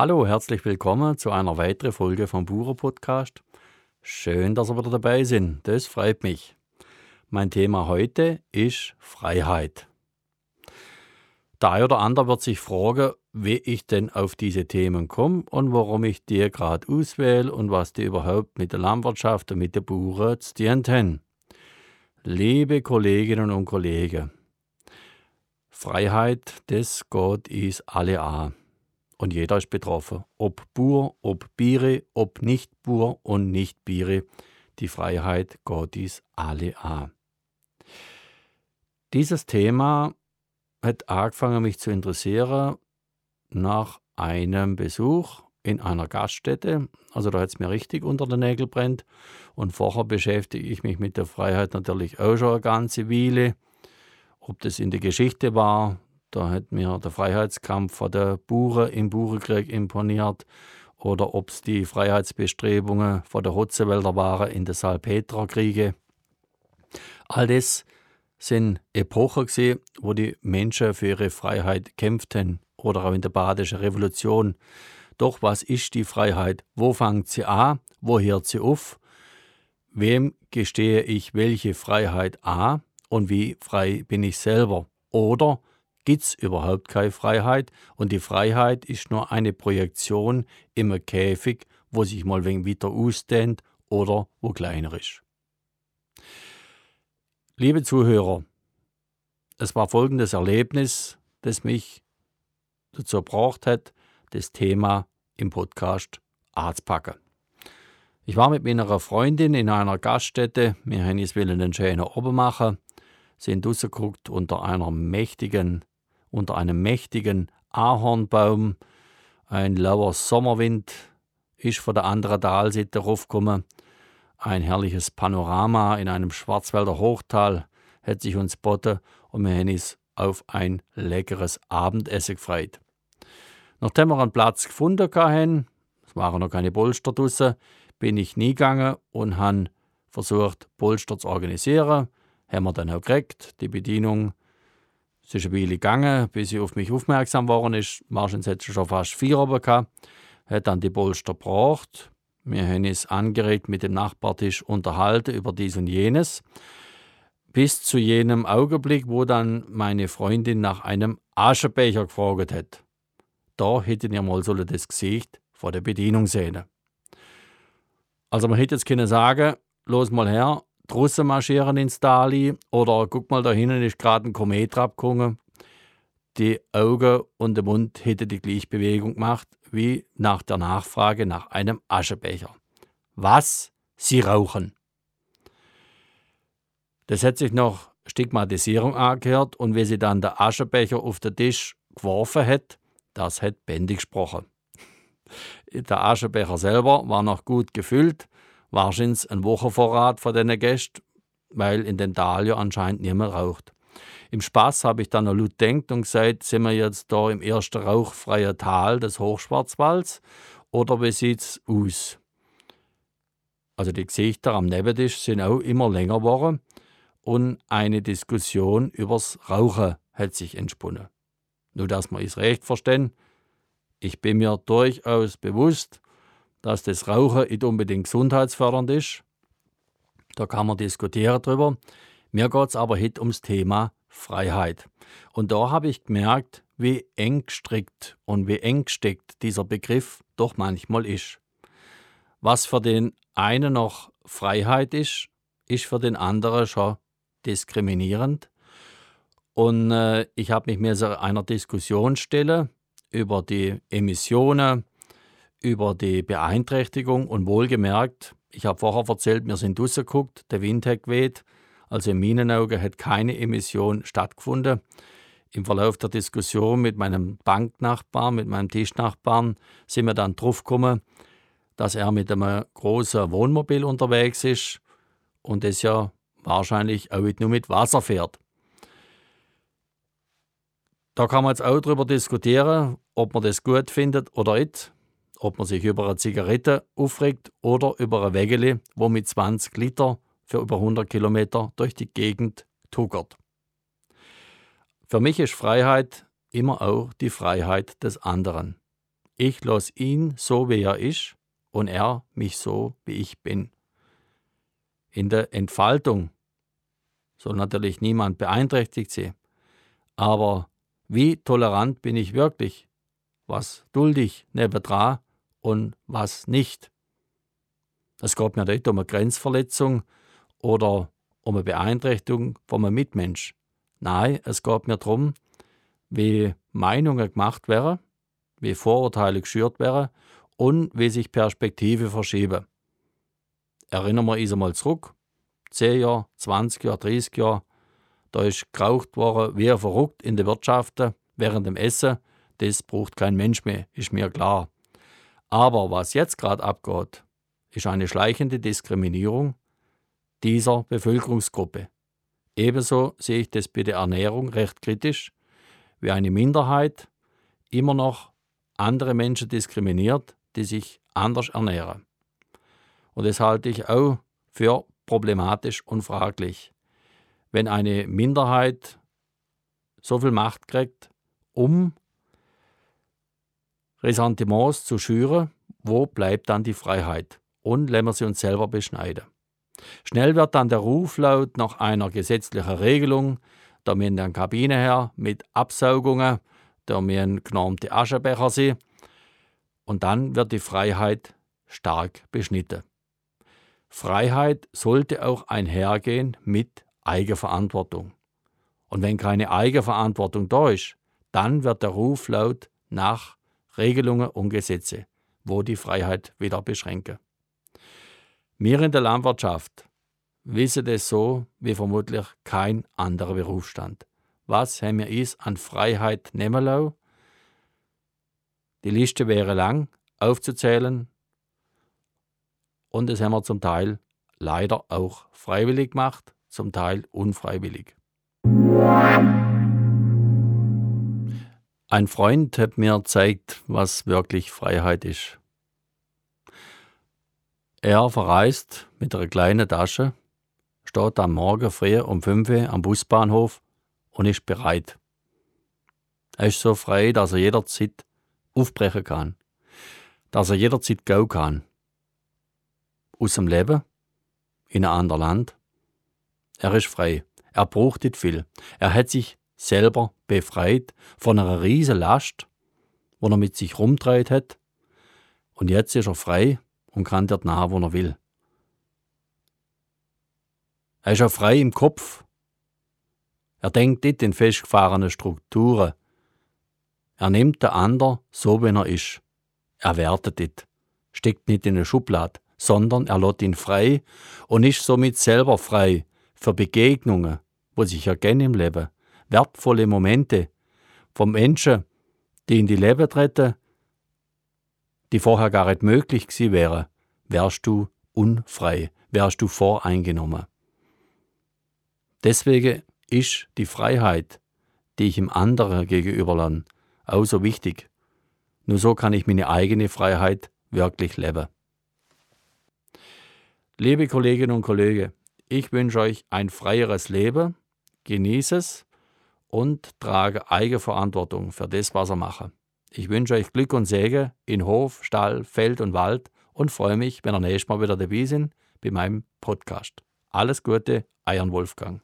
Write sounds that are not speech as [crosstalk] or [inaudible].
Hallo, herzlich willkommen zu einer weiteren Folge vom Buro Podcast. Schön, dass ihr wieder dabei sind. Das freut mich. Mein Thema heute ist Freiheit. Der eine oder andere wird sich fragen, wie ich denn auf diese Themen komme und warum ich die gerade auswähle und was die überhaupt mit der Landwirtschaft und mit den Bauern zu tun haben. Liebe Kolleginnen und Kollegen, Freiheit, das geht ist alle an. Und jeder ist betroffen. Ob Bur, ob Biere, ob nicht Bur und nicht Biere. Die Freiheit ist alle an. Dieses Thema hat angefangen, mich zu interessieren nach einem Besuch in einer Gaststätte. Also da hat es mir richtig unter den Nägeln brennt. Und vorher beschäftige ich mich mit der Freiheit natürlich auch schon eine ganze Weile. Ob das in der Geschichte war, da hat mir der Freiheitskampf von der Bure im Burenkrieg imponiert. Oder ob es die Freiheitsbestrebungen von der Hotzewälder waren in den Salpeterkriege. All das sind Epochen gewesen, wo die Menschen für ihre Freiheit kämpften oder auch in der Badischen Revolution. Doch was ist die Freiheit? Wo fängt sie an? Wo hört sie auf? Wem gestehe ich welche Freiheit an und wie frei bin ich selber? Oder gibt es überhaupt keine Freiheit und die Freiheit ist nur eine Projektion im Käfig, wo sich mal wegen wieder ausdehnt oder wo kleiner ist? Liebe Zuhörer, es war folgendes Erlebnis, das mich dazu gebracht hat, das Thema im Podcast anzupacken. Ich war mit meiner Freundin in einer Gaststätte, wir haben es wollen einen schönen oben machen, sind rausgeguckt unter einer mächtigen, unter einem mächtigen Ahornbaum. Ein lauer Sommerwind ist von der anderen Talseite raufgekommen. Ein herrliches Panorama in einem Schwarzwälder Hochtal hat sich uns boten und wir haben uns auf ein leckeres Abendessen gefreut. Nachdem wir einen Platz gefunden hatten, es waren noch keine Polster draussen, bin ich nie gegangen und habe versucht, Polster zu organisieren. Haben wir dann auch gekriegt. Die Bedienung es ist eine Weile gegangen, bis sie auf mich aufmerksam geworden ist. Wahrscheinlich hat schon fast vier oben gehabt. Hat dann die Polster gebracht. Wir haben uns angeregt mit dem Nachbartisch unterhalten über dies und jenes. Bis zu jenem Augenblick, wo dann meine Freundin nach einem Aschenbecher gefragt hat. Da hätten ihr mal sollen das Gesicht vor der Bedienung sehen. Also man hätte jetzt können sagen, los mal her, Russen marschieren ins Dali oder guck mal da hinten ist gerade ein Komet abgekommen. Die Augen und der Mund hätten die gleiche Bewegung gemacht wie nach der Nachfrage nach einem Aschenbecher. Was? Sie rauchen. Das hat sich noch Stigmatisierung angehört und wie sie dann der Aschenbecher auf den Tisch geworfen hat, das hat bändig gesprochen. [laughs] Der Aschenbecher selber war noch gut gefüllt, wahrscheinlich ein Wochenvorrat von diesen Gästen, weil in den Tal anscheinend niemand raucht. Im Spaß habe ich dann noch laut gedacht und gesagt, sind wir jetzt da im ersten rauchfreien Tal des Hochschwarzwalds oder wie sieht es aus? Also die Gesichter am Nebentisch sind auch immer länger geworden und eine Diskussion übers Rauchen hat sich entsponnen. Nur dass wir es recht verstehen, ich bin mir durchaus bewusst, dass das Rauchen nicht unbedingt gesundheitsfördernd ist. Da kann man diskutieren drüber. Mir geht es aber heute ums Thema Freiheit. Und da habe ich gemerkt, wie eng gestrickt und wie eng gesteckt dieser Begriff doch manchmal ist. Was für den einen noch Freiheit ist, ist für den anderen schon diskriminierend. Und äh, ich habe mich mir einer Diskussion stellen über die Emissionen, über die Beeinträchtigung und wohlgemerkt, ich habe vorher erzählt, wir sind rausgeguckt, der Wind hat geweht, also in meinen Augen hat keine Emission stattgefunden. Im Verlauf der Diskussion mit meinem Banknachbarn, mit meinem Tischnachbarn, sind wir dann drauf gekommen, dass er mit einem großen Wohnmobil unterwegs ist und das ja wahrscheinlich auch nur mit Wasser fährt. Da kann man jetzt auch darüber diskutieren, ob man das gut findet oder nicht, ob man sich über eine Zigarette aufregt oder über ein Wägele, wo mit 20 Liter für über 100 Kilometer durch die Gegend tuckert. Für mich ist Freiheit immer auch die Freiheit des anderen. Ich lasse ihn so, wie er ist, und er mich so, wie ich bin. In der Entfaltung soll natürlich niemand beeinträchtigt sein. Aber wie tolerant bin ich wirklich? Was dulde ich nebendran und was nicht? Es geht mir nicht um eine Grenzverletzung oder um eine Beeinträchtigung von einem Mitmensch. Nein, es geht mir darum, wie Meinungen gemacht werden, wie Vorurteile geschürt werden und wie sich Perspektive verschieben. Erinnern wir uns einmal zurück. 10 Jahre, 20 Jahre, 30 Jahre, da ist geraucht worden wie verrückt in der Wirtschaft während dem Essen. Das braucht kein Mensch mehr, ist mir klar. Aber was jetzt gerade abgeht, ist eine schleichende Diskriminierung dieser Bevölkerungsgruppe. Ebenso sehe ich das bei der Ernährung recht kritisch, wie eine Minderheit immer noch andere Menschen diskriminiert, die sich anders ernähren. Und das halte ich auch für problematisch und fraglich. Wenn eine Minderheit so viel Macht kriegt, um Ressentiments zu schüren, wo bleibt dann die Freiheit? Und wenn wir sie uns selber beschneiden. Schnell wird dann der Ruf laut nach einer gesetzlichen Regelung, da wir in der Kabine her mit Absaugungen, da wir ein genormte Aschenbecher sind, und dann wird die Freiheit stark beschnitten. Freiheit sollte auch einhergehen mit Eigenverantwortung. Und wenn keine Eigenverantwortung da ist, dann wird der Ruf laut nach Regelungen und Gesetze, wo die Freiheit wieder beschränken. Wir in der Landwirtschaft wissen es so wie vermutlich kein anderer Berufsstand. Was haben wir uns an Freiheit nehmen lassen? Die Liste wäre lang aufzuzählen und das haben wir zum Teil leider auch freiwillig gemacht, zum Teil unfreiwillig. Ein Freund hat mir gezeigt, was wirklich Freiheit ist. Er verreist mit einer kleinen Tasche, steht am Morgen früh um 5 Uhr am Busbahnhof und ist bereit. Er ist so frei, dass er jederzeit aufbrechen kann, dass er jederzeit gehen kann. Aus dem Leben, in ein anderes Land. Er ist frei. Er braucht nicht viel. Er hat sich selber befreit von einer riesen Last, wo er mit sich rumdreht hat. Und jetzt ist er frei und kann dort nach, wo er will. Er ist auch frei im Kopf. Er denkt nicht in festgefahrene Strukturen. Er nimmt den anderen so, wie er ist. Er wertet nicht, steckt nicht in eine Schublade, sondern er lässt ihn frei und ist somit selber frei für Begegnungen, wo sich erkennen im Leben, wertvolle Momente von Menschen, die in die Leben treten, die vorher gar nicht möglich gewesen wären, wärst du unfrei, wärst du voreingenommen. Deswegen ist die Freiheit, die ich im anderen gegenüberlerne, auch so wichtig. Nur so kann ich meine eigene Freiheit wirklich leben. Liebe Kolleginnen und Kollegen, ich wünsche euch ein freieres Leben, genieße es und trage Eigenverantwortung für das, was ihr macht. Ich wünsche euch Glück und Segen in Hof, Stall, Feld und Wald und freue mich, wenn ihr nächstes Mal wieder dabei sind bei meinem Podcast. Alles Gute, Eiern Wolfgang.